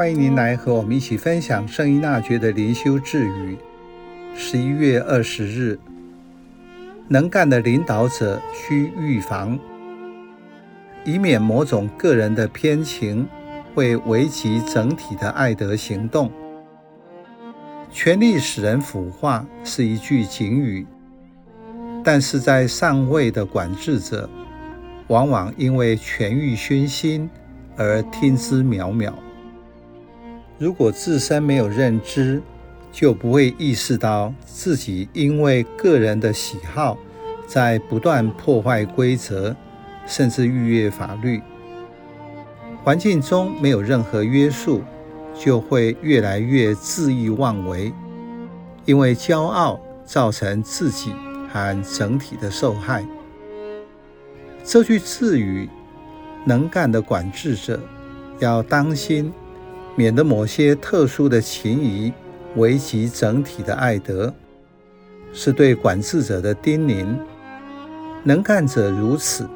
欢迎您来和我们一起分享圣依纳爵的灵修智语。十一月二十日，能干的领导者需预防，以免某种个人的偏情会危及整体的爱德行动。权力使人腐化是一句警语，但是在上位的管制者，往往因为权欲熏心而听之渺渺。如果自身没有认知，就不会意识到自己因为个人的喜好，在不断破坏规则，甚至逾越法律。环境中没有任何约束，就会越来越恣意妄为，因为骄傲造成自己和整体的受害。这句智语，能干的管制者要当心，免得某些特殊的情谊危及整体的爱德，是对管制者的叮咛。能干者如此，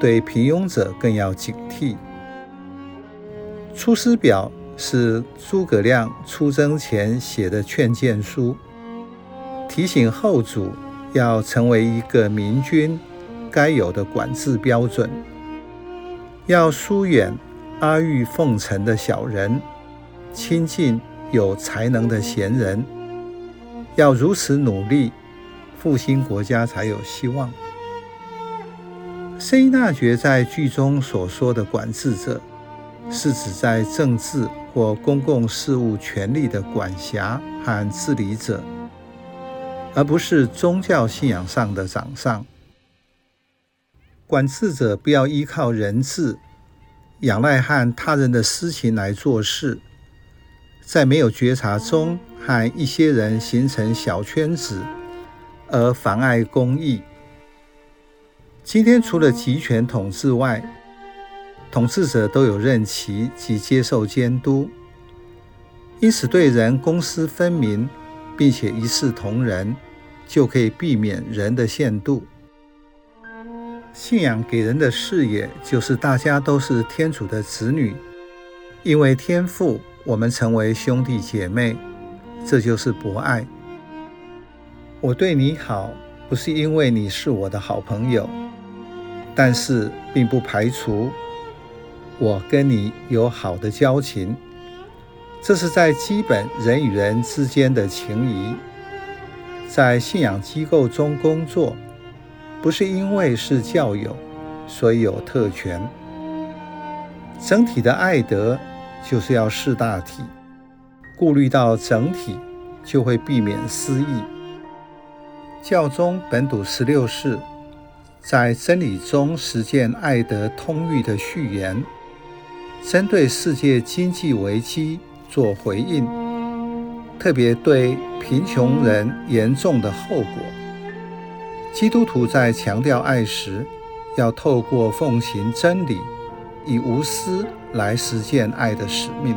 对平庸者更要警惕。《出师表》是诸葛亮出征前写的劝谏书，提醒后主要成为一个明君。该有的管制标准，要疏远阿谀奉承的小人，亲近有才能的贤人。要如此努力，复兴国家才有希望。圣依纳爵在剧中所说的管制者，是指在政治或公共事务权力的管辖和治理者，而不是宗教信仰上的掌上。管制者不要依靠人治，仰赖和他人的私情来做事，在没有觉察中和一些人形成小圈子，而妨碍公义。今天除了集权统治外，统治者都有任期及接受监督，因此对人公私分明，并且一视同仁，就可以避免人的限度。信仰给人的视野，就是大家都是天主的子女，因为天父，我们成为兄弟姐妹，这就是博爱。我对你好，不是因为你是我的好朋友，但是并不排除我跟你有好的交情，这是在基本人与人之间的情谊。在信仰机构中工作。不是因为是教友，所以有特权。整体的爱德就是要识大体，顾虑到整体，就会避免私意。教宗本笃十六世在真理中实践爱德通谕的序言，针对世界经济危机做回应，特别对贫穷人严重的后果。基督徒在强调爱时，要透过奉行真理，以无私来实践爱的使命。